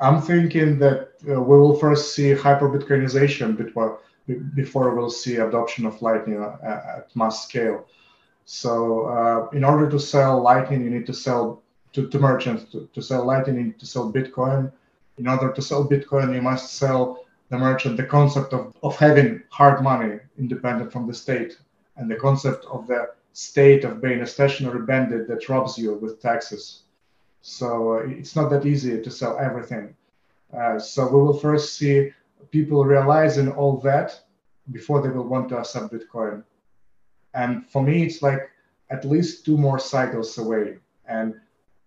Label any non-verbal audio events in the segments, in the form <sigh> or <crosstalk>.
I'm thinking that uh, we will first see hyper Bitcoinization before before we'll see adoption of Lightning at mass scale. So uh, in order to sell Lightning, you need to sell to, to merchants. To, to sell Lightning, you need to sell Bitcoin. In order to sell Bitcoin, you must sell the merchant the concept of, of having hard money independent from the state and the concept of the state of being a stationary bandit that robs you with taxes. So uh, it's not that easy to sell everything. Uh, so we will first see people realizing all that before they will want to accept Bitcoin. And for me, it's like at least two more cycles away. And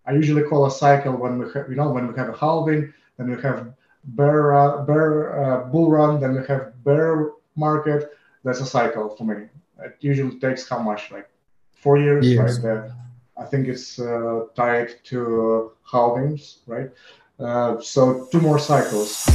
I usually call a cycle when we have, you know, when we have a halving, then we have bear, uh, bear uh, bull run, then we have bear market. That's a cycle for me. It usually takes how much, like four years, years. right? I think it's uh, tied to halvings, right? Uh, so two more cycles.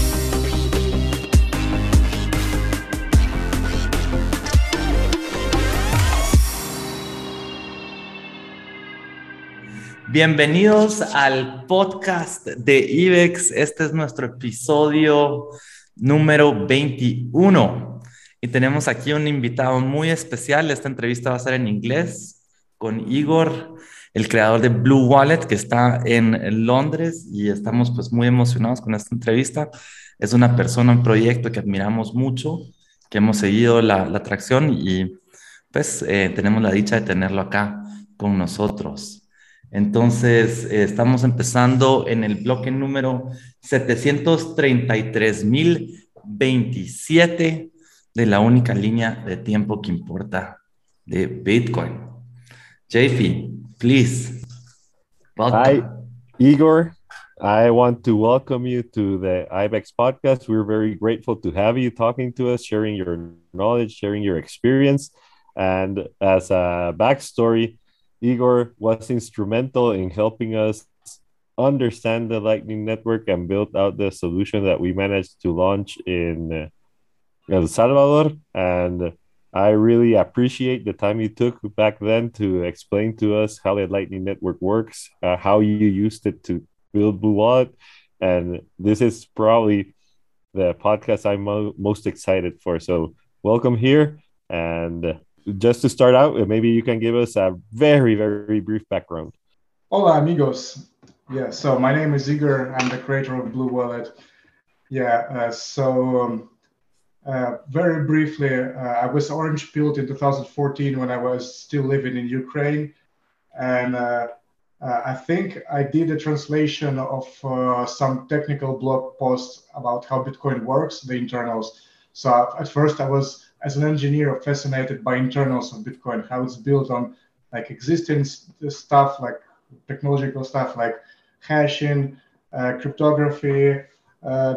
Bienvenidos al podcast de IBEX. Este es nuestro episodio número 21. Y tenemos aquí un invitado muy especial. Esta entrevista va a ser en inglés con Igor, el creador de Blue Wallet, que está en Londres y estamos pues muy emocionados con esta entrevista. Es una persona, un proyecto que admiramos mucho, que hemos seguido la, la atracción y pues eh, tenemos la dicha de tenerlo acá con nosotros. Entonces, eh, estamos empezando en el bloque número 733.027 de la única línea de tiempo que importa de Bitcoin. JP, please. Welcome. Hi, Igor. I want to welcome you to the IBEX podcast. We're very grateful to have you talking to us, sharing your knowledge, sharing your experience. And as a backstory, Igor was instrumental in helping us understand the Lightning Network and build out the solution that we managed to launch in El Salvador. And I really appreciate the time you took back then to explain to us how the Lightning Network works, uh, how you used it to build Blue Wallet. And this is probably the podcast I'm mo- most excited for. So, welcome here. And just to start out, maybe you can give us a very, very brief background. Hola, amigos. Yeah, so my name is Igor. I'm the creator of Blue Wallet. Yeah, uh, so um, uh, very briefly, uh, I was orange pilled in 2014 when I was still living in Ukraine. And uh, uh, I think I did a translation of uh, some technical blog posts about how Bitcoin works, the internals. So at first I was as an engineer fascinated by internals of Bitcoin, how it's built on like existing stuff, like technological stuff like hashing, cryptography,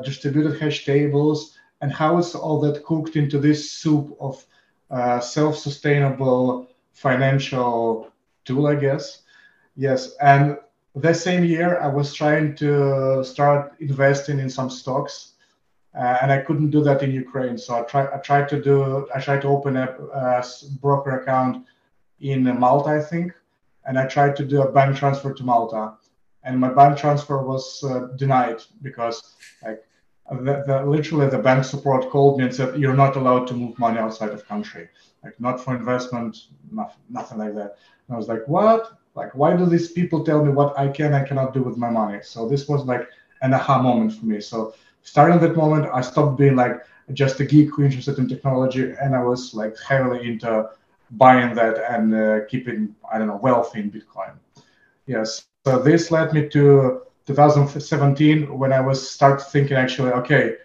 distributed hash tables, and how is all that cooked into this soup of uh, self-sustainable financial tool, I guess. Yes, and the same year I was trying to start investing in some stocks uh, and I couldn't do that in Ukraine. So I tried. I tried to do. I tried to open a, a, broker account in Malta, I think, and I tried to do a bank transfer to Malta, and my bank transfer was uh, denied because, like, the, the, literally the bank support called me and said you're not allowed to move money outside of country, like not for investment, nothing, nothing like that. And I was like, what? Like, why do these people tell me what I can and cannot do with my money? So this was like an aha moment for me. So starting that moment, I stopped being like just a geek who interested in technology, and I was like heavily into buying that and uh, keeping I don't know wealth in Bitcoin. Yes, so this led me to 2017 when I was start thinking actually, okay,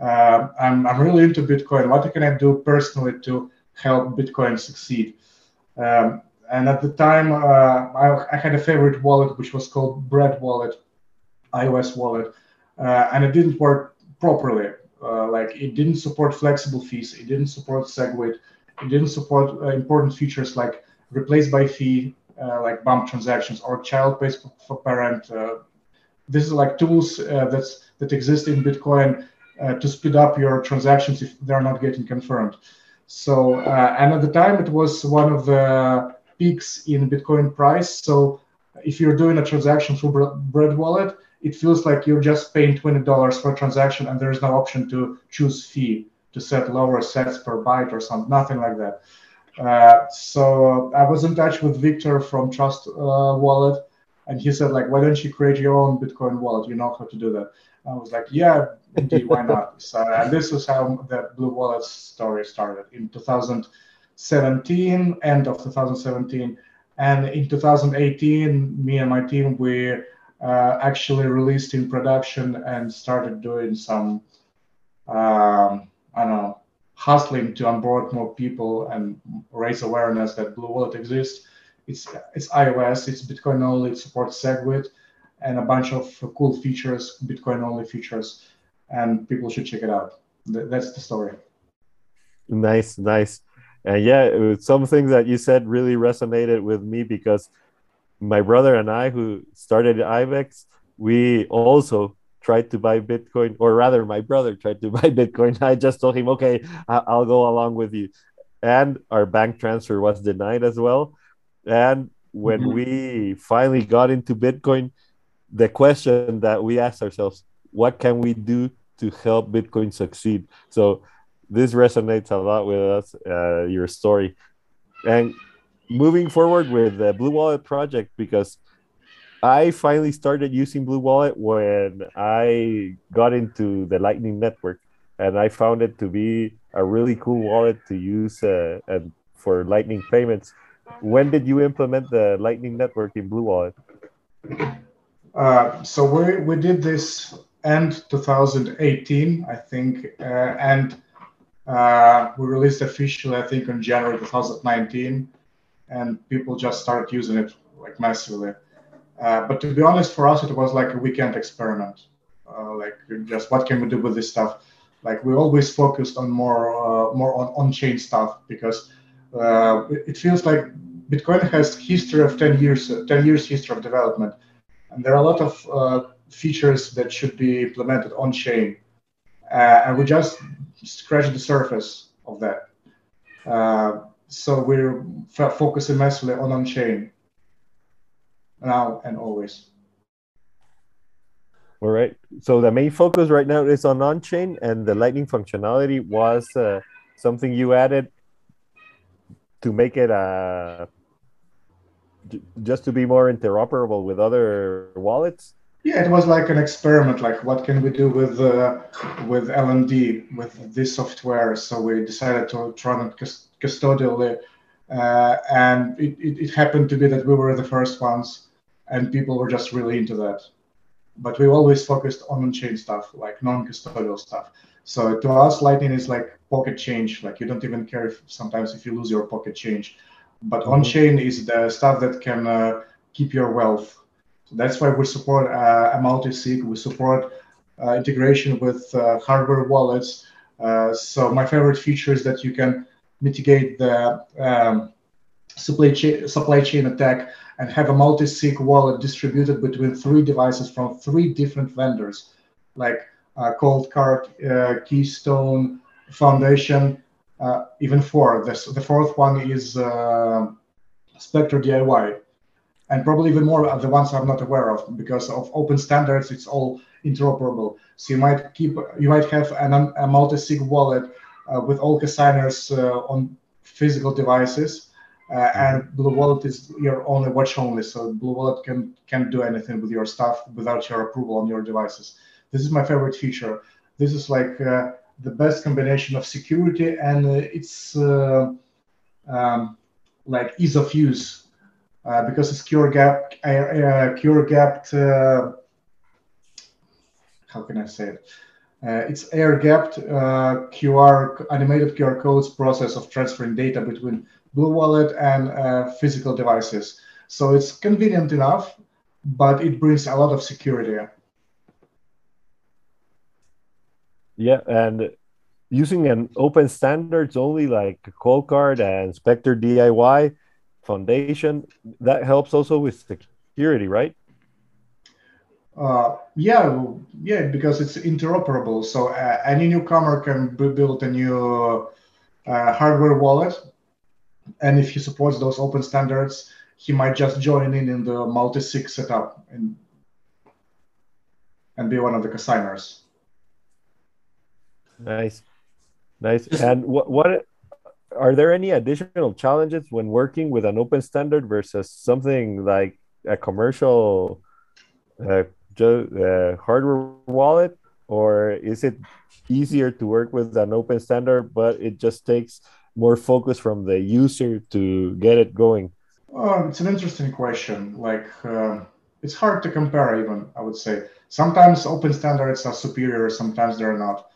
uh, I'm I'm really into Bitcoin. What can I do personally to help Bitcoin succeed? Um, and at the time, uh, I, I, had a favorite wallet which was called Bread Wallet, iOS wallet, uh, and it didn't work properly. Uh, like it didn't support flexible fees, it didn't support SegWit, it didn't support uh, important features like replace by fee, like bump transactions or child pays for parent. This is like tools that's that exist in Bitcoin uh, to speed up your transactions if they're not getting confirmed. So, uh, and at the time, it was one of the peaks in Bitcoin price. So, if you're doing a transaction through Bread Wallet, it feels like you're just paying $20 for a transaction and there's no option to choose fee to set lower sats per byte or something, nothing like that. Uh, so I was in touch with Victor from Trust uh, Wallet, and he said like, why don't you create your own Bitcoin wallet? You know how to do that. I was like, yeah, indeed, why not? <laughs> So and this is how the Blue Wallet story started in 2017, end of 2017, and in 2018, me and my team we uh, actually released in production and started doing some, um, I don't know, hustling to onboard more people and raise awareness that Blue Wallet exists. It's it's iOS, it's Bitcoin only, it supports SegWit, and a bunch of cool features, Bitcoin only features, and people should check it out. That's the story. Nice, nice. And yeah, some things that you said really resonated with me because my brother and I, who started IBEX, we also tried to buy Bitcoin, or rather, my brother tried to <laughs> buy Bitcoin. I just told him, okay, I'll go along with you. And our bank transfer was denied as well. And when mm-hmm. we finally got into Bitcoin, the question that we asked ourselves, what can we do to help Bitcoin succeed? So this resonates a lot with us, uh, your story. And moving forward with the Blue Wallet project because I finally started using Blue Wallet when I got into the Lightning Network, and I found it to be a really cool wallet to use uh, and for Lightning payments. When did you implement the Lightning Network in Blue Wallet? Uh, so we we did this end 2018, I think, uh, and uh, we released officially, I think, in January 2019 and people just started using it like massively. Uh, but to be honest, for us, it was like a weekend experiment. Uh, like just what can we do with this stuff? Like we always focused on more uh, more on on-chain stuff because uh, it feels like Bitcoin has history of 10 years 10 years history of development, and there are a lot of uh, features that should be implemented on-chain, uh, and we just scratched the surface of that so we're focusing massively on on-chain now and always. All right. So the main focus right now is on on-chain, and the Lightning functionality was uh, something you added to make it uh, just to be more interoperable with other wallets. Yeah, it was like an experiment. Like, what can we do with uh, with LND with this software? So we decided to try it custodially. Uh, and it, it, it, happened to be that we were the first ones, and people were just really into that. But we always focused on on-chain stuff, like non-custodial stuff. So to us, Lightning is like pocket change. Like you don't even care if sometimes if you lose your pocket change. But mm-hmm. on-chain is the stuff that can uh, keep your wealth. So that's why we support uh, a multi-sig. We support uh, integration with uh, hardware wallets. Uh, so my favorite feature is that you can mitigate the um, supply, chain, supply chain attack and have a multi-sig wallet distributed between three devices from three different vendors, like uh, Coldcard, uh, Keystone, Foundation, uh, even four. This, the fourth one is uh, Specter DIY, and probably even more of the ones I'm not aware of because of open standards. It's all interoperable. So you might keep, you might have an, a multi-sig wallet uh, with all signers uh, on physical devices. Uh, and Blue Wallet is your only watch only, so Blue Wallet can can't do anything with your stuff without your approval on your devices. This is my favorite feature. This is like the best combination of security and it's um, like ease of use uh, because it's QR gap uh, uh, QR gapped how can I say it uh, it's air-gapped uh, QR animated QR codes process of transferring data between Blue Wallet and uh, physical devices. So it's convenient enough, but it brings a lot of security. Yeah, and using an open standards only like Coldcard and Specter DIY Foundation, that helps also with security, right? Uh, yeah, yeah, because it's interoperable. So uh, any newcomer can build a new uh, hardware wallet, and if he supports those open standards, he might just join in in the multi-sig setup. And and be one of the co-signers. Nice, nice. And what what are there any additional challenges when working with an open standard versus something like a commercial uh, uh, hardware wallet, or is it easier to work with an open standard, but it just takes more focus from the user to get it going? Oh, it's an interesting question. Like, uh, it's hard to compare, even I would say. Sometimes open standards are superior, sometimes they're not.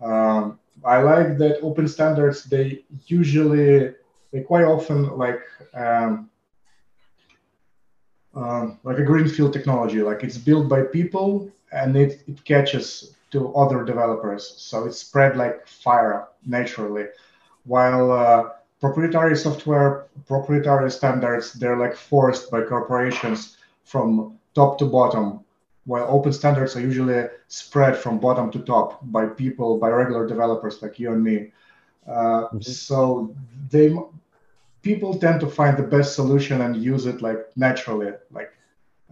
Um, I like that open standards. They usually, they quite often like um, um, like a greenfield technology. Like it's built by people and it, it catches to other developers. So it's spread like fire naturally. While uh, proprietary software, proprietary standards, they're like forced by corporations from top to bottom while open standards are usually spread from bottom to top by people, by regular developers like you and me. Uh, mm-hmm. So they people tend to find the best solution and use it like naturally, like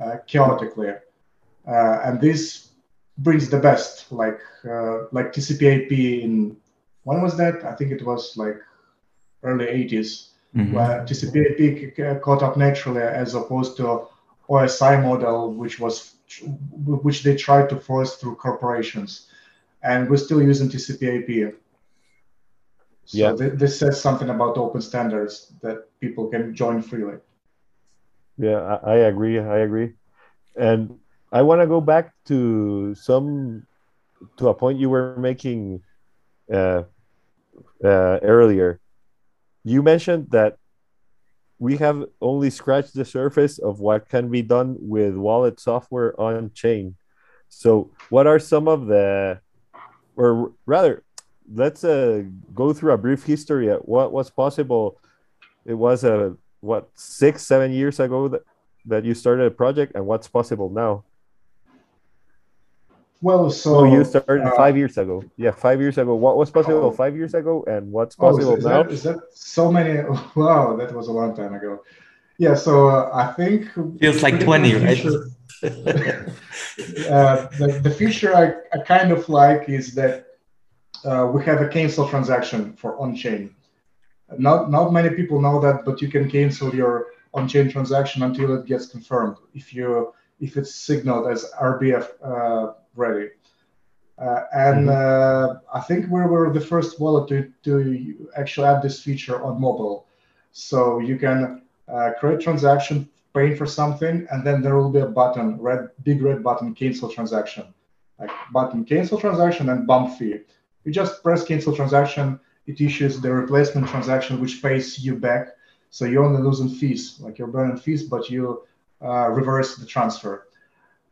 uh, chaotically, uh, and this brings the best, like uh, like TCP/IP in when was that? I think it was like early 80s, mm-hmm. where TCP/IP caught up naturally as opposed to OSI model, which was which they tried to force through corporations, and we're still using TCP/IP. So yeah. Th- this says something about open standards that people can join freely. Yeah, I, I agree. I agree, and I want to go back to some to a point you were making uh, uh, earlier. You mentioned that we have only scratched the surface of what can be done with wallet software on chain. So, what are some of the, or rather, let's uh, go through a brief history at what was possible. It was a uh, what six, seven years ago that, that you started a project, and what's possible now. Well, so oh, you started uh, five years ago. Yeah, five years ago. What was possible oh, five years ago, and what's possible oh, is, is now? That, is that so many? <laughs> Wow, that was a long time ago. Yeah, so uh, I think feels like twenty, right? <laughs> <laughs> uh, the, the feature I, I kind of like is that uh, we have a cancel transaction for on-chain. Not not many people know that, but you can cancel your on-chain transaction until it gets confirmed. If you if it's signaled as RBF uh, ready. Uh, and mm-hmm. uh, I think we were the first wallet to, to actually add this feature on mobile. So you can uh, create transaction, paying for something, and then there will be a button, red, big red button, cancel transaction. Like button cancel transaction and bump fee. You just press cancel transaction, it issues the replacement transaction, which pays you back. So you're only losing fees, like you're burning fees, but you uh, reverse the transfer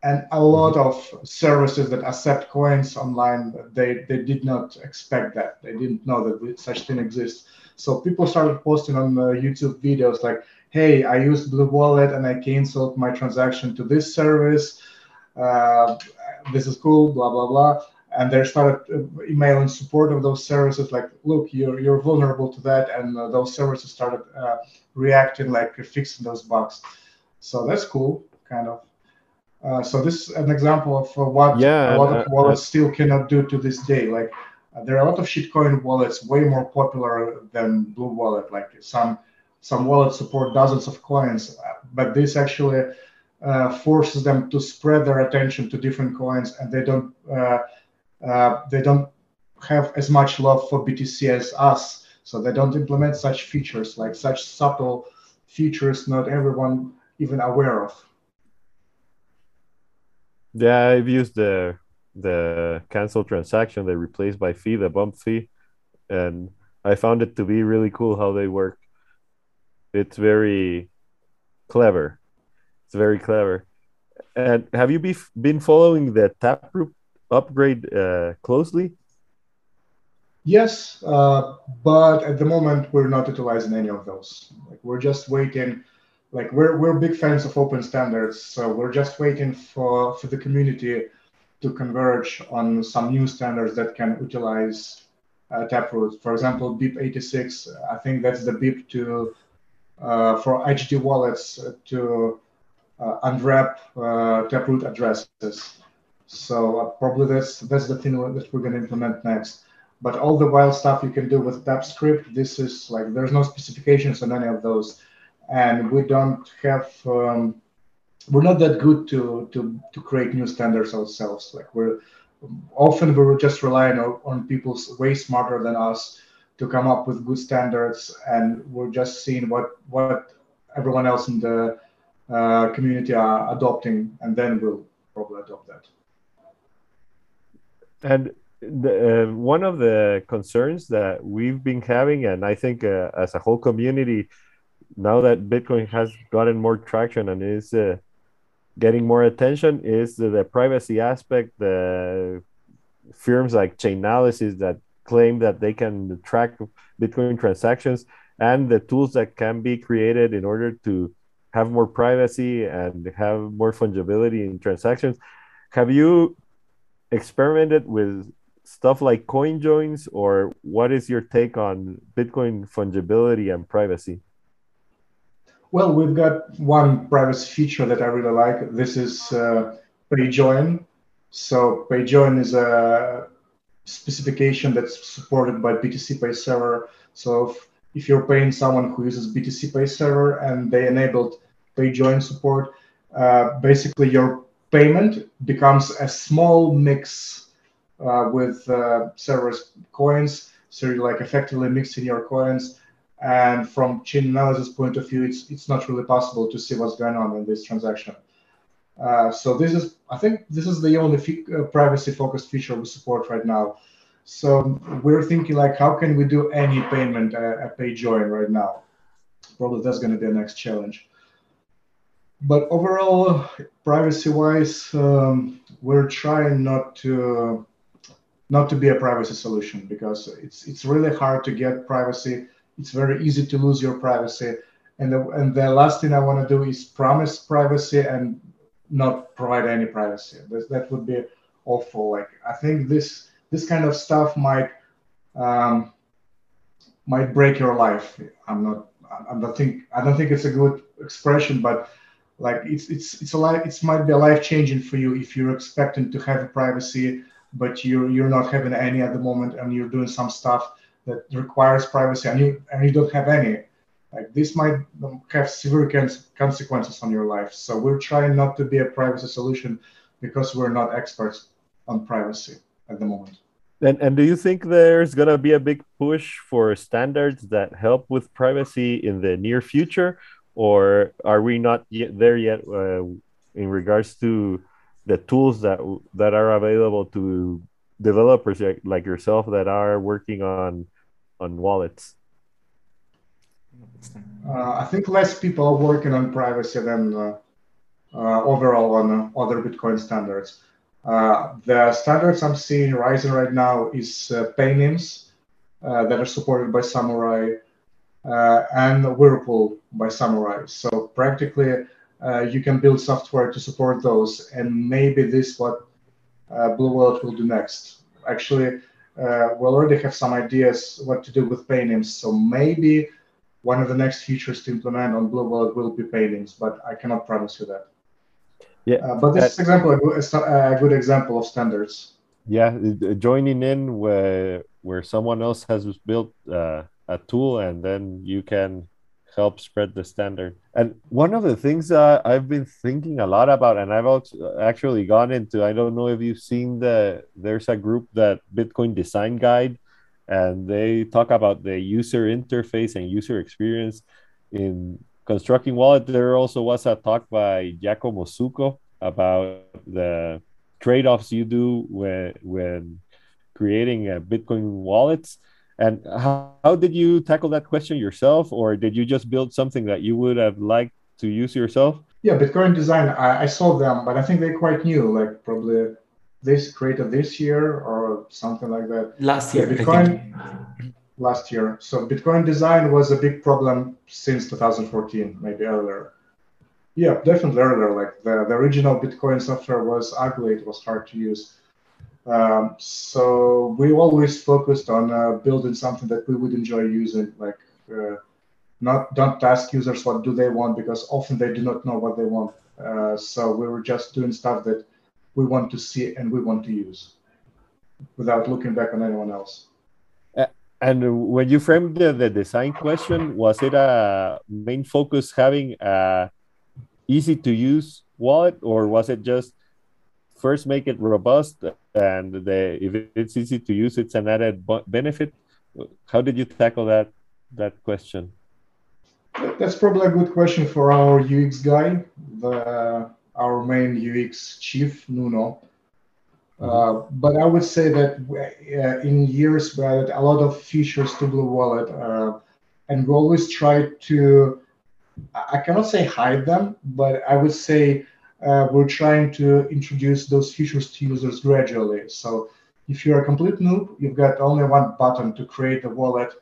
and a lot of services that accept coins online they they did not expect that. They didn't know that such thing exists. So people started posting on uh, youtube videos like hey i used blue wallet and i canceled my transaction to this service. Uh, this is cool blah blah blah. And they started uh, emailing support of those services like look you're you're vulnerable to that and uh, those services started uh, reacting like fixing those bugs. So that's cool kind of uh, so this is an example of uh, what yeah, a lot of uh, wallets still cannot do to this day. Like uh, there are a lot of shitcoin wallets way more popular than Blue Wallet. Like some some wallets support dozens of coins, but this actually uh, forces them to spread their attention to different coins, and they don't they don't have as much love for BTC as us. So they don't implement such features, like such subtle features not everyone even aware of. Yeah, I've used the the cancel transaction they replaced by fee, the bump fee, and I found it to be really cool how they work. It's very clever. It's very clever. And have you be, been following the Taproot upgrade uh, closely? Yes, uh, but at the moment we're not utilizing any of those. Like we're just waiting like we're we're big fans of open standards, so we're just waiting for for the community to converge on some new standards that can utilize uh, Taproot. For example, BIP86, I think that's the BIP to uh, for HD wallets to uh, unwrap uh, Taproot addresses. So uh, probably that's that's the thing that we're going to implement next. But all the wild stuff you can do with Tapscript, this is like there's no specifications on any of those, and we don't have. Um, we're not that good to to to create new standards ourselves. Like we're often we are just relying on, on people way smarter than us to come up with good standards, and we're just seeing what what everyone else in the uh, community are adopting, and then we'll probably adopt that. And the, uh, one of the concerns that we've been having, and I think uh, as a whole community, now that Bitcoin has gotten more traction and is uh, getting more attention, is the, the, privacy aspect. The firms like Chainalysis that claim that they can track Bitcoin transactions and the tools that can be created in order to have more privacy and have more fungibility in transactions. Have you experimented with stuff like coin joins, or what is your take on Bitcoin fungibility and privacy? Well, we've got one privacy feature that I really like. This is uh, PayJoin. So PayJoin is a specification that's supported by BTC Pay Server. So if, if you're paying someone who uses BTC Pay Server and they enabled PayJoin support, uh, basically your payment becomes a small mix uh, with uh, server's coins. So you're like effectively mixing your coins. And from chain analysis point of view, it's it's not really possible to see what's going on in this transaction. Uh, so this is, I think, this is the only uh, privacy-focused feature we support right now. So we're thinking like, how can we do any payment at, at PayJoin right now? Probably that's going to be the next challenge but overall, privacy-wise, um, we're trying not to not to be a privacy solution because it's it's really hard to get privacy. It's very easy to lose your privacy. And the, and the last thing I want to do is promise privacy and not provide any privacy. That, that would be awful. Like I think this this kind of stuff might um, might break your life. I'm not. I don't think I don't think it's a good expression, but like it's it's it's a life it might be a life changing for you if you're expecting to have privacy but you're you're not having any at the moment and you're doing some stuff that requires privacy and you and you don't have any. Like this might have severe consequences on your life. So we're trying not to be a privacy solution because we're not experts on privacy at the moment. And, and do you think there's going to be a big push for standards that help with privacy in the near future? Or are we not yet there yet uh, in regards to the tools that that are available to developers like yourself that are working on on wallets? Uh, I think less people are working on privacy than uh, uh overall on uh, other Bitcoin standards. Uh, the standards I'm seeing rising right now is pay PayNyms that are supported by Samourai uh, and Whirlpool by Samourai. So practically, uh, you can build software to support those, and maybe this what uh, Blue Wallet will do next. Actually, we already have some ideas what to do with PayNyms, so maybe one of the next features to implement on Blue Wallet will be PayNyms, but I cannot promise you that. Yeah, uh, but this uh, example is a good example of standards. Yeah, joining in where where someone else has built uh, a tool and then you can help spread the standard. And one of the things uh, I've been thinking a lot about, and I've also actually gone into, I don't know if you've seen the, there's a group that Bitcoin Design Guide, and they talk about the user interface and user experience in constructing wallet. There also was a talk by Giacomo Zucco about the trade-offs you do when, when creating a Bitcoin wallets and how, how did you tackle that question yourself, or did you just build something that you would have liked to use yourself? Yeah, Bitcoin design. I, I saw them, but I think they're quite new. Like probably this created this year or something like that. Last year, yeah, Bitcoin. Last year. So Bitcoin design was a big problem since 2014, maybe earlier. Yeah, definitely earlier. Like the, the original Bitcoin software was ugly. It was hard to use. Um, so we always focused on uh, building something that we would enjoy using, like uh, not don't ask users what do they want because often they do not know what they want. Uh, so we were just doing stuff that we want to see and we want to use without looking back on anyone else. And when you framed the, the design question, was it a main focus having a easy to use wallet, or was it just first make it robust and the, if it's easy to use, it's an added benefit? How did you tackle that that question? That's probably a good question for our UX guy, the our main UX chief, Nuno. Uh, but I would say that uh, in years we added a lot of features to Blue Wallet, uh, and we always try to, I cannot say hide them, but I would say uh, we're trying to introduce those features to users gradually. So if you're a complete noob, you've got only one button to create the wallet,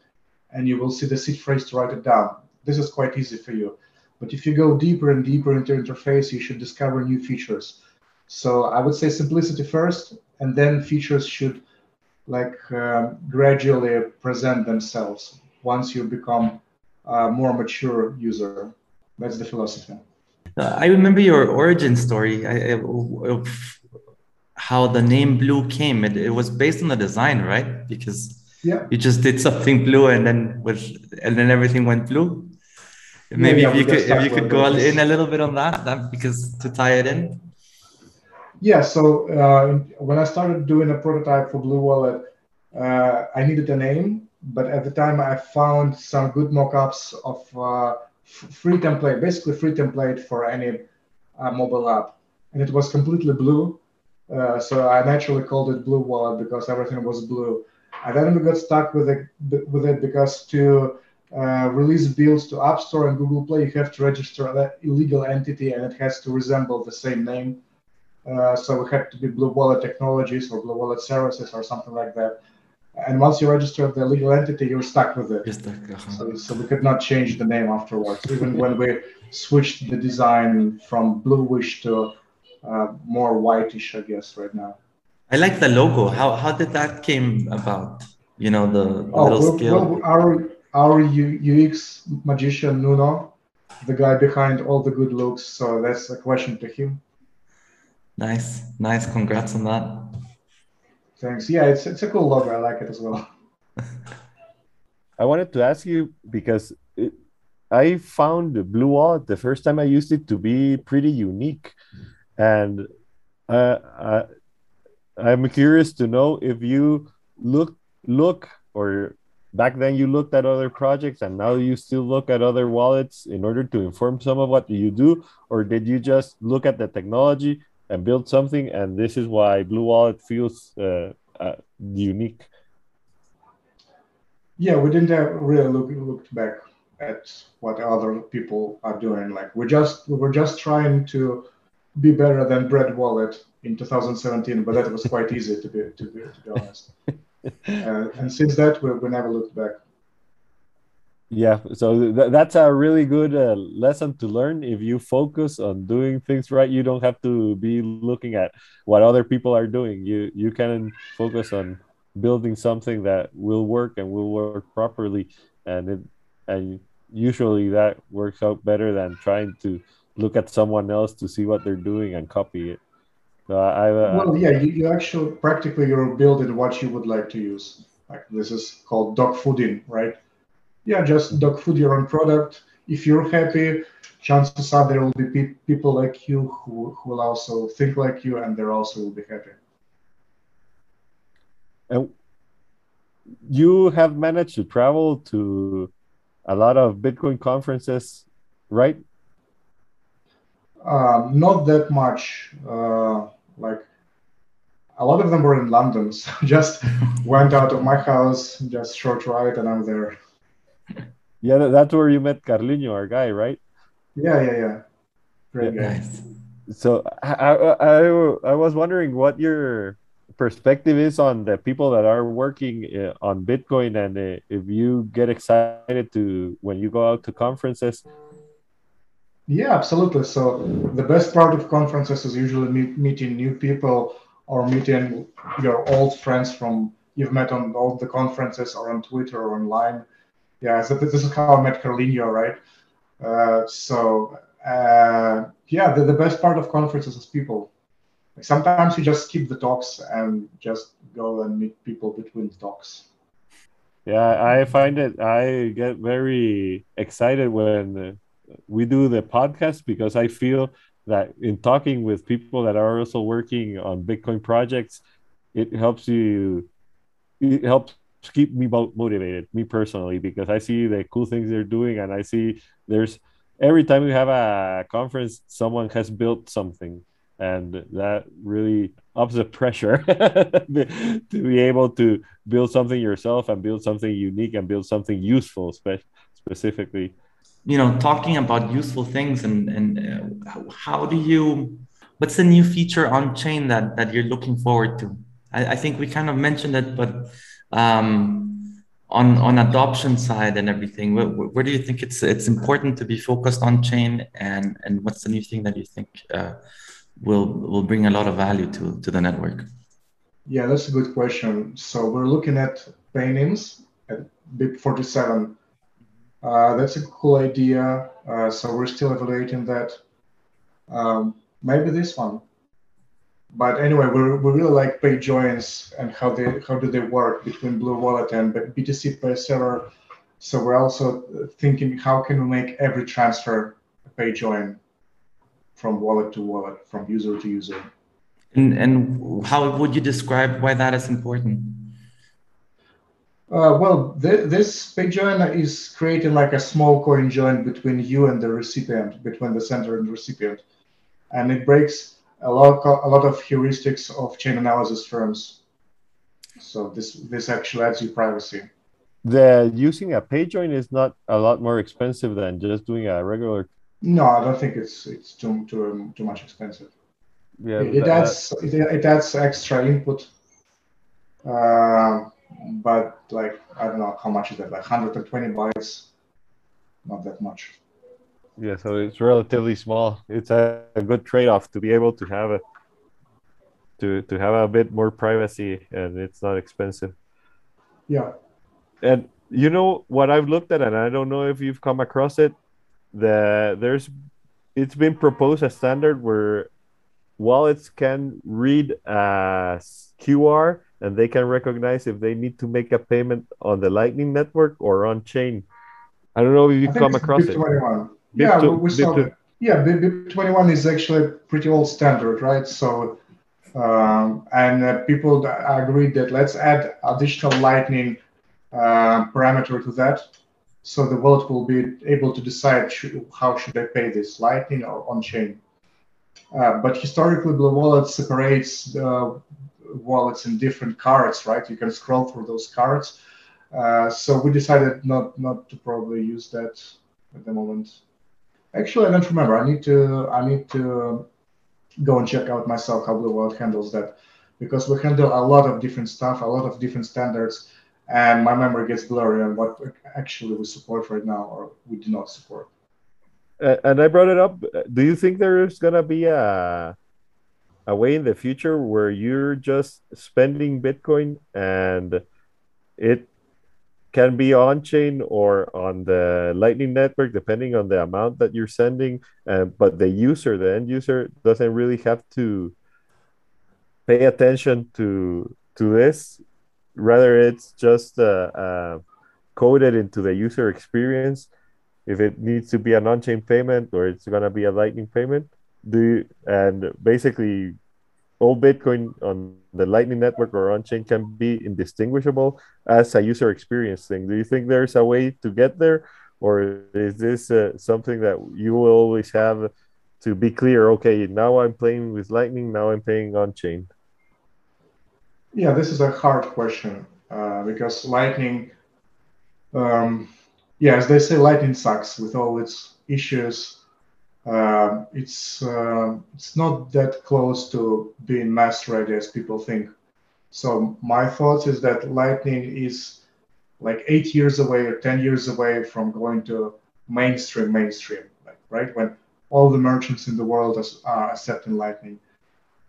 and you will see the seed phrase to write it down. This is quite easy for you. But if you go deeper and deeper into interface, you should discover new features. So I would say simplicity first, and then features should like uh, gradually present themselves once you become a more mature user. That's the philosophy. Uh, I remember your origin story of how the name Blue came. It, it was based on the design, right? Because yeah. you just did something blue, and then with and then everything went blue. Maybe yeah, yeah, if you could if you could go in a little bit on that, that because to tie it in. Yeah, so uh, when I started doing a prototype for Blue Wallet, uh, I needed a name, but at the time I found some good mockups of uh, free template, basically free template for any uh, mobile app, and it was completely blue. Uh, so I naturally called it Blue Wallet because everything was blue. And then we got stuck with it with it because to uh, release builds to App Store and Google Play, you have to register that illegal entity, and it has to resemble the same name. Uh, so we had to be Blue Wallet Technologies or Blue Wallet Services or something like that. And once you register the legal entity, you're stuck with it. Stuck, uh-huh. so, so, we could not change the name afterwards, even when we switched the design from bluish to uh, more whitish, I guess, right now. I like the logo. How how did that came about? You know the oh, little well, scale. Well, our our UX magician Nuno, the guy behind all the good looks. So that's a question to him. Nice, nice. Congrats on that. Thanks. Yeah, it's it's a cool logo. I like it as well. <laughs> I wanted to ask you because it, I found the Blue Wallet the first time I used it to be pretty unique, and uh, I, I'm curious to know if you look look or back then you looked at other projects and now you still look at other wallets in order to inform some of what you do or did you just look at the technology and build something and this is why blue wallet feels uh, uh, unique. Yeah we didn't have really look, looked back at what other people are doing. Like we just we were just trying to be better than bread wallet in 2017 but that was quite easy to be to be, to be honest. <laughs> Uh, and since that we, we never looked back yeah so th- that's a really good uh, lesson to learn. If you focus on doing things right you don't have to be looking at what other people are doing. You you can focus on building something that will work and will work properly. And it and usually that works out better than trying to look at someone else to see what they're doing and copy it. So I, well yeah you, you actually practically you're building what you would like to use. Like this is called dog fooding right yeah, just dog food your own product. If you're happy, chances are there will be pe- people like you who, who will also think like you and they're also will be happy. And you have managed to travel to a lot of Bitcoin conferences, right? Um, not that much. Uh, like a lot of them were in London. <laughs> So just went out of my house, just short ride, and I'm there. Yeah, that's where you met Carlino, our guy, right? Yeah, yeah, yeah. Great yeah. guy. So I, I, I was wondering what your perspective is on the people that are working uh, on Bitcoin, and uh, if you get excited to when you go out to conferences. Yeah, absolutely. So the best part of conferences is usually meet, meeting new people or meeting your old friends from you've met on all the conferences or on Twitter or online yeah, so this is how I met Carlinho, right? Uh, so uh, yeah, the, the best part of conferences is people. sometimes you just skip the talks and just go and meet people between talks. Yeah, I find it. I get very excited when we do the podcast because I feel that in talking with people that are also working on Bitcoin projects, it helps you. It helps keep me motivated, me personally, because I see the cool things they're doing, and I see there's every time we have a conference, someone has built something and that really ups the pressure <laughs> to be able to build something yourself and build something unique and build something useful spe- specifically. You know talking about useful things and and uh, how do you what's the new feature on chain that that you're looking forward to? I, I think we kind of mentioned it but um on on adoption side and everything where, where, do you think it's it's important to be focused on chain and and what's the new thing that you think uh, will will bring a lot of value to to the network? Yeah, that's a good question. So we're looking at PayNyms at BIP47. Uh, that's a cool idea. Uh, so we're still evaluating that. Um, maybe this one. But anyway, we we really like pay joins and how they how do they work between Blue Wallet and BTC Pay Server. So we're also thinking how can we make every transfer a pay join from wallet to wallet, from user to user. And, and how would you describe why that is important? Uh, well, th this pay join is creating like a small coin join between you and the recipient, between the sender and the recipient, and it breaks a lot a lot of heuristics of chain analysis firms. So this this actually adds you privacy. The using a pay join is not a lot more expensive than just doing a regular no, I don't think it's it's too too too much expensive. Yeah, it, it adds it, it, adds extra input, uh, but like I don't know how much is that, like 120 bytes, not that much. Yeah, so it's relatively small. It's a, a good trade-off to be able to have a to to have a bit more privacy, and it's not expensive. Yeah. And you know what I've looked at, and I don't know if you've come across it the there's it's been proposed a standard where wallets can read uh, a QR and they can recognize if they need to make a payment on the Lightning Network or on chain. I don't know if you've come across it. Yeah, we saw that. Yeah, BIP21 is actually a pretty old standard, right? So, um, and uh, people agreed that let's add additional Lightning uh, parameter to that so the wallet will be able to decide should, how should I pay this, Lightning or on-chain. Uh, but historically, Blue Wallet separates uh, wallets in different cards, right? You can scroll through those cards. Uh, so we decided not not to probably use that at the moment. Actually, I don't remember. I need to I need to go and check out myself how Blue Wallet handles that because we handle a lot of different stuff, a lot of different standards and my memory gets blurry on what actually we support right now or we do not support. And I brought it up. Do you think there's gonna be a a way in the future where you're just spending Bitcoin and it can be on chain or on the Lightning Network, depending on the amount that you're sending. Uh, but the user, the end user, doesn't really have to pay attention to to this rather it's just uh, uh, coded into the user experience if it needs to be an on-chain payment or it's going to be a lightning payment do you, and basically all bitcoin on the lightning network or on-chain can be indistinguishable as a user experience thing. Do you think there's a way to get there? Or is this uh, something that you will always have to be clear okay now i'm playing with lightning now i'm paying on-chain yeah, this is a hard question uh, because Lightning, um, yeah, as they say, Lightning sucks with all its issues. Uh, it's uh, it's not that close to being mass ready as people think. So my thoughts is that Lightning is like eight years away or ten years away from going to mainstream mainstream, like, right when all the merchants in the world are accepting Lightning.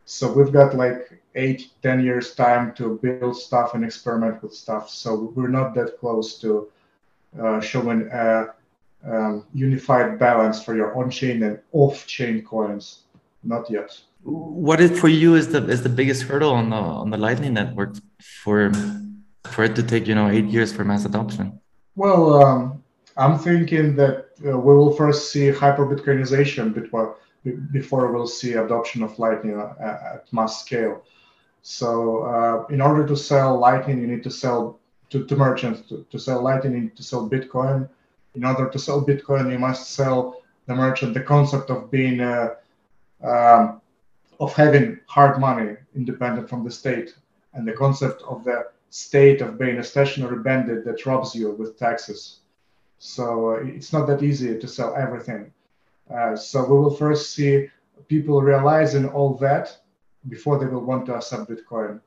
So we've got like eight, ten years time to build stuff and experiment with stuff. So we're not that close to uh, showing a um, unified balance for your on-chain and off-chain coins. Not yet. what is for you is the is the biggest hurdle on the on the Lightning Network for for it to take you know eight years for mass adoption? Well, um, I'm thinking that uh, we will first see hyper Bitcoinization before before we'll see adoption of Lightning at, at mass scale. So uh, in order to sell Lightning, you need to sell to, to merchants. To, to sell Lightning, you need to sell Bitcoin. In order to sell Bitcoin, you must sell the merchant the concept of being uh, um, of having hard money independent from the state, and the concept of the state of being a stationary bandit that robs you with taxes. So uh, it's not that easy to sell everything. Uh, so we will first see people realizing all that before they will want to accept Bitcoin.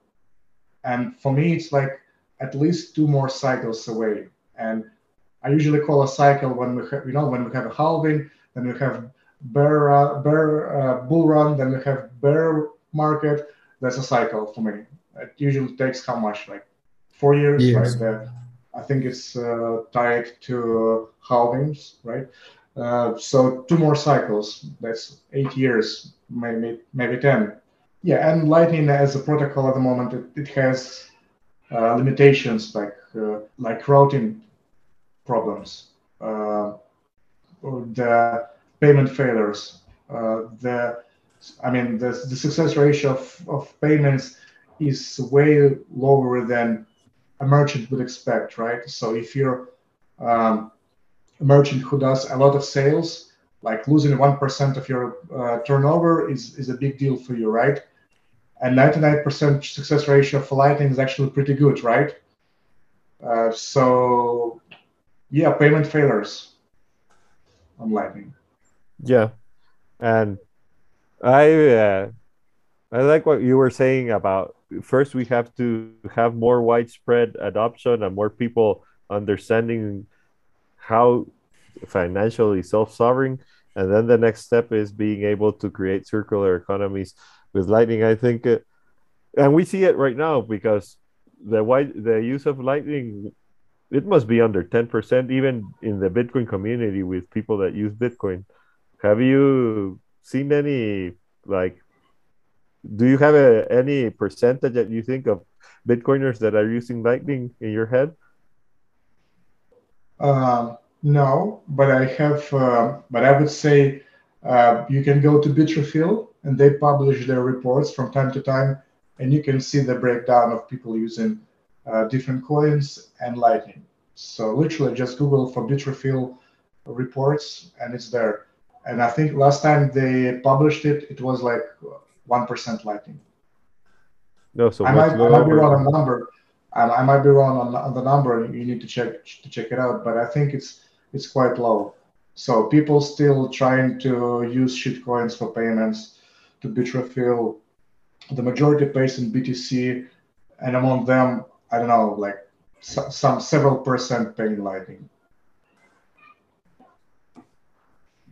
And for me, it's like at least two more cycles away. And I usually call a cycle when we have, you know, when we have a halving, then we have bear, uh, bear uh, bull run, then we have bear market. That's a cycle for me. It usually takes how much, like four years, years. right? I think it's uh, tied to halvings, right? Uh, so two more cycles. That's eight years, maybe maybe ten. Yeah, and Lightning as a protocol at the moment, it, it has uh, limitations like uh, like routing problems, uh, the payment failures, uh, the I mean the, the success ratio of, of payments is way lower than a merchant would expect, right? So if you're um, a merchant who does a lot of sales, like losing 1% of your uh, turnover is, is a big deal for you, right? and 99% success ratio for Lightning is actually pretty good, right? Uh, so, yeah, payment failures on Lightning. Yeah, and I uh, I like what you were saying about first we have to have more widespread adoption and more people understanding how financially self-sovereign and then the next step is being able to create circular economies with Lightning. I think, uh, and we see it right now because the wide the use of Lightning, it must be under ten percent even in the Bitcoin community with people that use Bitcoin. Have you seen any like? Do you have a, any percentage that you think of Bitcoiners that are using Lightning in your head? Uh, no, but I have. Uh, but I would say uh, you can go to Bitrefill and they publish their reports from time to time, and you can see the breakdown of people using uh, different coins and Lightning. So literally, just Google for Bitrefill reports, and it's there. And I think last time they published it, it was like one percent Lightning. No, so I might, I might be wrong on the number. I, I might be wrong on, on the number. You need to check to check it out, but I think it's it's quite low. So people still trying to use shitcoins for payments to Bitrefill. The majority pays in BTC, and among them, I don't know, like some several percent pain Lightning.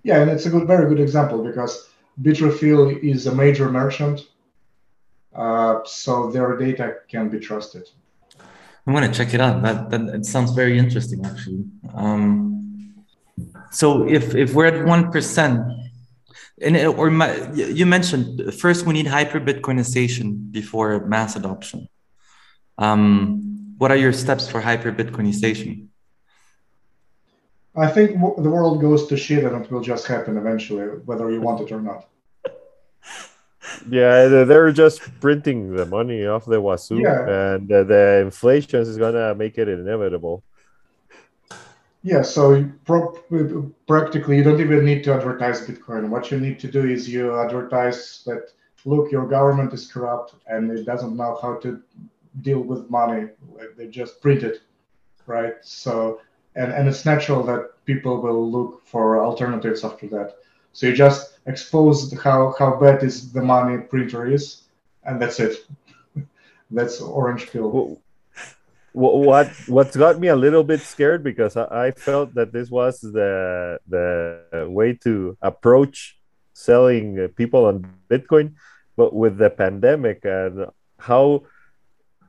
Yeah, and it's a good, very good example because Bitrefill is a major merchant, uh, so their data can be trusted. I'm gonna check it out. That that it sounds very interesting, actually. Um, so if if we're at one percent, and or my, you mentioned first we need hyper Bitcoinization before mass adoption. Um, what are your steps for hyper Bitcoinization? I think the world goes to shit and it will just happen eventually, whether you want it or not. <laughs> yeah, they're just printing the money off the wazoo, yeah. and uh, the inflation is gonna make it inevitable. Yeah, so pro- practically you don't even need to advertise Bitcoin. What you need to do is you advertise that look, your government is corrupt and it doesn't know how to deal with money. They just print it, right? So and and it's natural that people will look for alternatives after that. So you just expose how how bad is the money printer is, and that's it. <laughs> that's orange pill what what's got me a little bit scared because I, felt that this was the the way to approach selling people on Bitcoin, but with the pandemic and how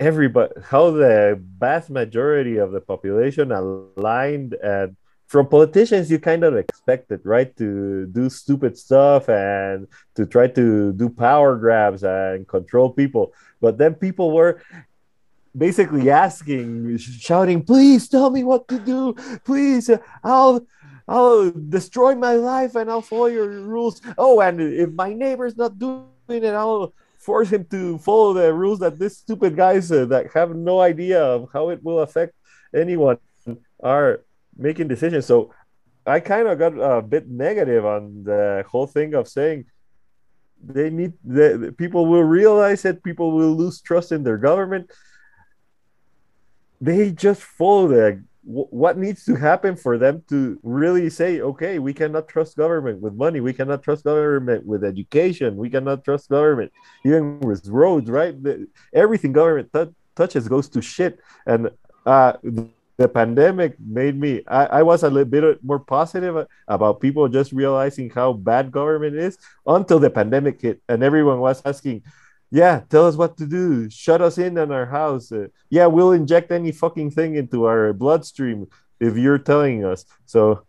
everybody how the vast majority of the population aligned and from politicians you kind of expect it right to do stupid stuff and to try to do power grabs and control people. But then people were basically asking shouting please tell me what to do. Please i'll i'll destroy my life and i'll follow your rules. Oh and if my neighbor's not doing it i'll force him to follow the rules that this stupid guys uh, that have no idea of how it will affect anyone are making decisions. So I kind of got a bit negative on the whole thing of saying they need the, people will realize that people will lose trust in their government. They just follow the what needs to happen for them to really say, okay, we cannot trust government with money, we cannot trust government with education, we cannot trust government even with roads, right? The, everything government touches goes to shit, and uh, the pandemic made me I, I, was a little bit more positive about people just realizing how bad government is until the pandemic hit and everyone was asking yeah tell us what to do shut us in on our house uh, yeah we'll inject any fucking thing into our bloodstream if you're telling us so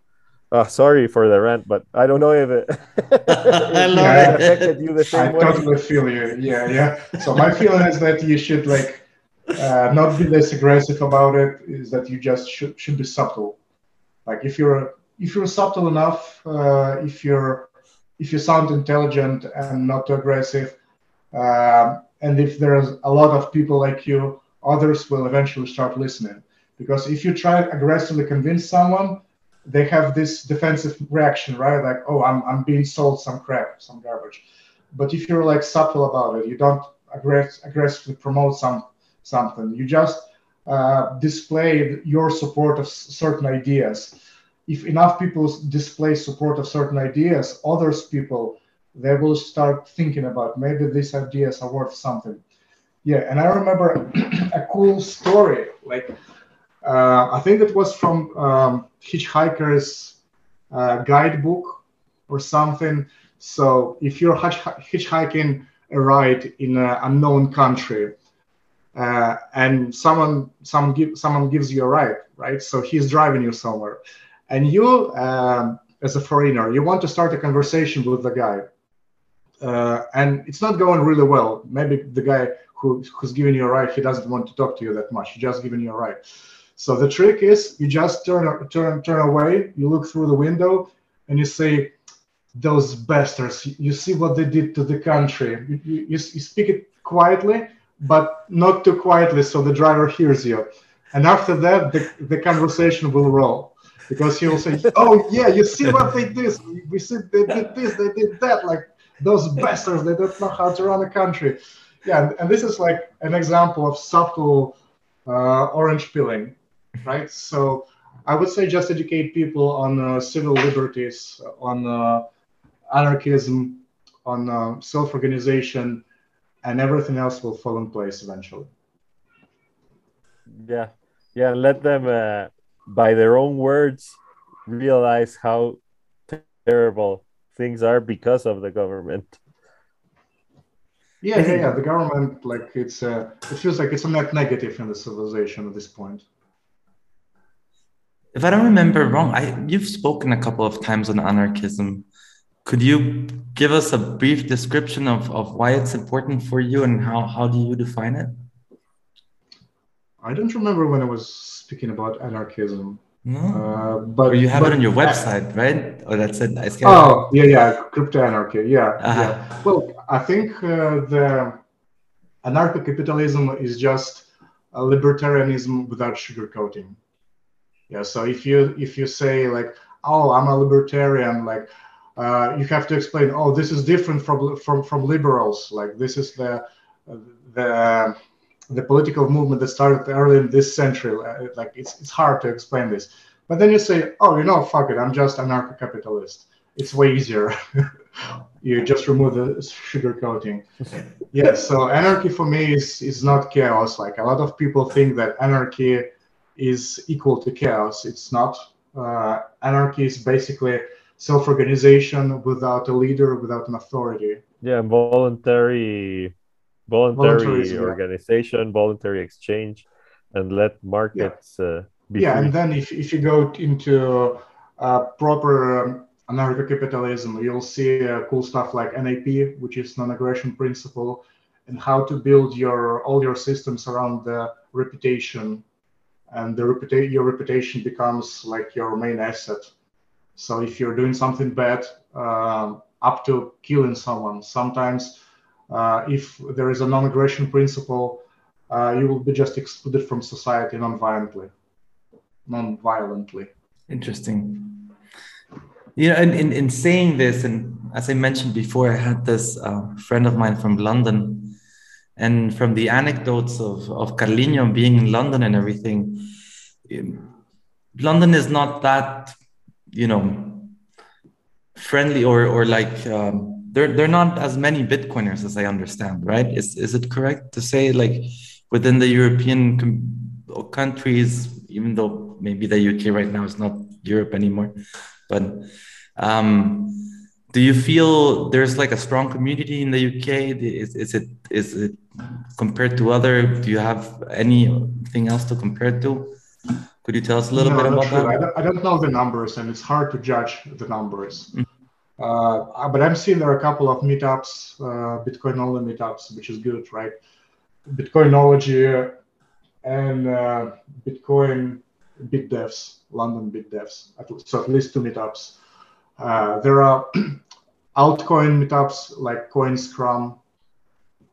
uh, sorry for the rant, but I don't know if it, <laughs> yeah, <laughs> affected you the same I way. I totally feel you. Yeah, yeah. So my feeling is that you should like uh, not be less aggressive about it is that you just should, should be subtle like if you're if you're subtle enough uh, if you're if you sound intelligent and not too aggressive uh, and if there's a lot of people like you others will eventually start listening because if you try aggressively convince someone they have this defensive reaction right like oh i'm, I'm being sold some crap some garbage but if you're like subtle about it you don't aggress- aggressively promote some something. You just uh, display your support of certain ideas. If enough people display support of certain ideas, others people they will start thinking about maybe these ideas are worth something. Yeah, and I remember <clears throat> a cool story. Like uh, I think it was from um, Hitchhiker's uh, guidebook or something. So if you're hitchhiking a ride in an unknown country, uh, and someone some give, someone gives you a ride, right? So he's driving you somewhere, and you, um, as a foreigner, you want to start a conversation with the guy, uh, and it's not going really well. Maybe the guy who, who's giving you a ride, he doesn't want to talk to you that much. He's just giving you a ride. So the trick is you just turn turn turn away. You look through the window, and you say, "Those bastards! You see what they did to the country." You, you, you speak it quietly but not too quietly so the driver hears you. And after that, the, the conversation will roll because he will say, "Oh yeah, you see what they did? We see they did this, they did that. Like those bastards, they don't know how to run a country." Yeah, and, and this is like an example of subtle uh, orange pilling, right? So I would say just educate people on uh, civil liberties, on uh, anarchism, on uh, self-organization, and everything else will fall in place eventually. Yeah, yeah. Let them, uh, by their own words, realize how terrible things are because of the government. Yeah, yeah, yeah. The government, like, it's uh, it feels like it's a net negative in the civilization at this point. If I don't remember wrong, I you've spoken a couple of times on anarchism. Could you give us a brief description of, of why it's important for you and how, how do you define it? I don't remember when I was speaking about anarchism. No. Uh, but or you have but, it on your website, right? Or that's it. I oh, yeah, yeah. Crypto anarchy. Yeah. Uh-huh. yeah. Well, I think uh, the anarcho capitalism is just a libertarianism without sugarcoating. Yeah. So if you if you say like, oh, I'm a libertarian, like uh, you have to explain, oh, this is different from from from liberals. Like this is the the the political movement that started early in this century. Uh, like it's it's hard to explain this. But then you say, oh, you know, fuck it, I'm just anarcho-capitalist. It's way easier. <laughs> you just remove the sugar coating. <laughs> yes. So anarchy for me is is not chaos. Like a lot of people think that anarchy is equal to chaos. It's not. Uh, anarchy is basically self-organization without a leader, without an authority. Yeah, voluntary, voluntary organization, yeah. voluntary exchange, and let markets yeah. uh, be. Yeah, free. and then if, if you go into uh, proper um, anarcho-capitalism, you'll see uh, cool stuff like NAP, which is non-aggression principle, and how to build your all your systems around the reputation, and the reputa- your reputation becomes like your main asset. So if you're doing something bad, uh, up to killing someone, sometimes uh, if there is a non-aggression principle, uh, you will be just excluded from society non-violently. Non-violently. Interesting. You know, in, in, in saying this, and as I mentioned before, I had this uh, friend of mine from London, and from the anecdotes of, of Carlinho being in London and everything, um, London is not that, you know, friendly or, or like, um, there, there are not as many Bitcoiners as I understand, right? Is, is it correct to say like within the European com- countries, even though maybe the UK right now is not Europe anymore, but um, do you feel there's like a strong community in the UK? Is, is it is it compared to other? Do you have anything else to compare to? Could you tell us a little no, bit about that? I don't, I don't, know the numbers, and it's hard to judge the numbers. Mm. Uh, but I'm seeing there are a couple of meetups, uh, Bitcoin only meetups, which is good, right? Bitcoinology and uh, Bitcoin Bit Devs, London Bit Devs. So at least two meetups. Uh, there are <clears throat> altcoin meetups like CoinScrum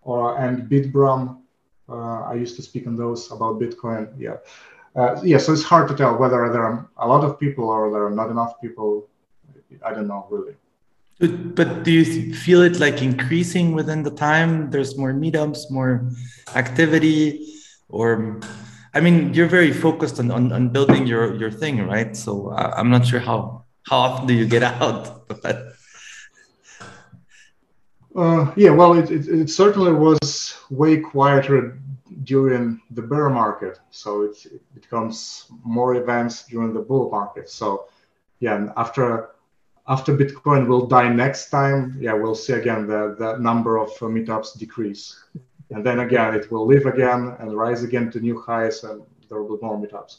or and Bitbrum. Uh, I used to speak on those about Bitcoin. Yeah, uh, yeah. So it's hard to tell whether there are a lot of people or there are not enough people. I don't know really. But, do you feel it like increasing within the time? There's more meetups, more activity, or I mean, you're very focused on, on, on building your, your thing, right? So I, am not sure how how often do you get out, <laughs> but. Uh, yeah, well, it, it, it, certainly was way quieter during the bear market. So it, it becomes more events during the bull market. So, yeah, after after Bitcoin will die next time, yeah, we'll see again the, the number of uh, meetups decrease. And then again, it will live again and rise again to new highs, and there will be more meetups.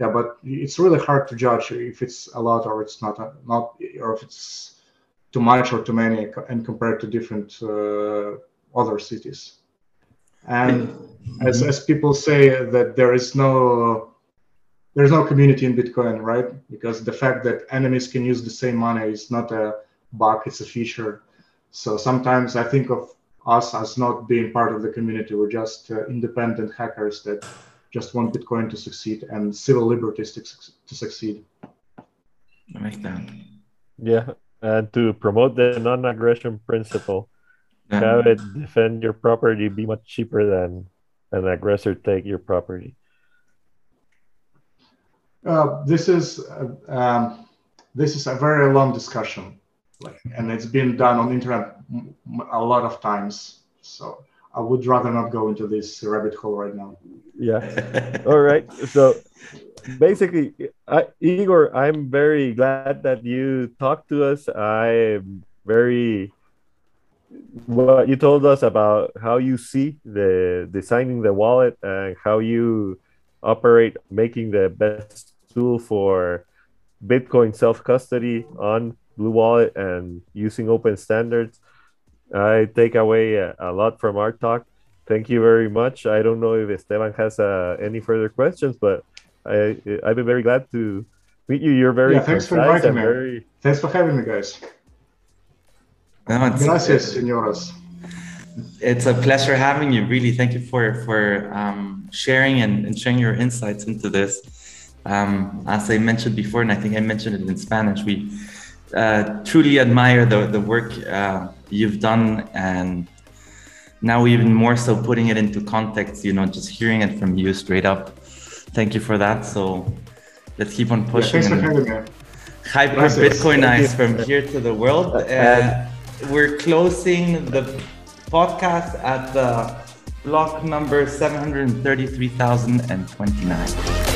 Yeah, but it's really hard to judge if it's a lot or it's not, a, not or if it's too much or too many, and compared to different uh, other cities. And mm-hmm. as, as people say that there is no there's no community in Bitcoin, right? Because the fact that enemies can use the same money is not a bug, it's a feature. So sometimes I think of us as not being part of the community. We're just uh, independent hackers that just want Bitcoin to succeed and civil liberties to, to succeed. I like that. Yeah, and to promote the non-aggression principle, yeah. have it defend your property be much cheaper than an aggressor take your property. Uh, this is uh, um, this is a very long discussion, and it's been done on internet a lot of times. So I would rather not go into this rabbit hole right now. Yeah. All right. So basically, I, Igor, I'm very glad that you talked to us. I'm very what you told us about how you see the designing the wallet and how you operate making the best tool for Bitcoin self custody on Blue Wallet and using open standards. I take away a, a, lot from our talk. Thank you very much. I don't know if Esteban has uh, any further questions, but I I've been very glad to meet you. You're very yeah. Thanks for inviting me. Very... Thanks for having me, guys. No, Gracias, señoras. It's a pleasure having you. Really, thank you for for um, sharing and, and sharing your insights into this. Um, as I mentioned before, and I think I mentioned it in Spanish, we uh, truly admire the, the work uh, you've done and now even more so putting it into context, you know, just hearing it from you straight up. Thank you for that. So let's keep on pushing. Yeah, thanks for having me. Hyper Bitcoinize from here to the world. Uh, we're closing the podcast at the block number 733,029.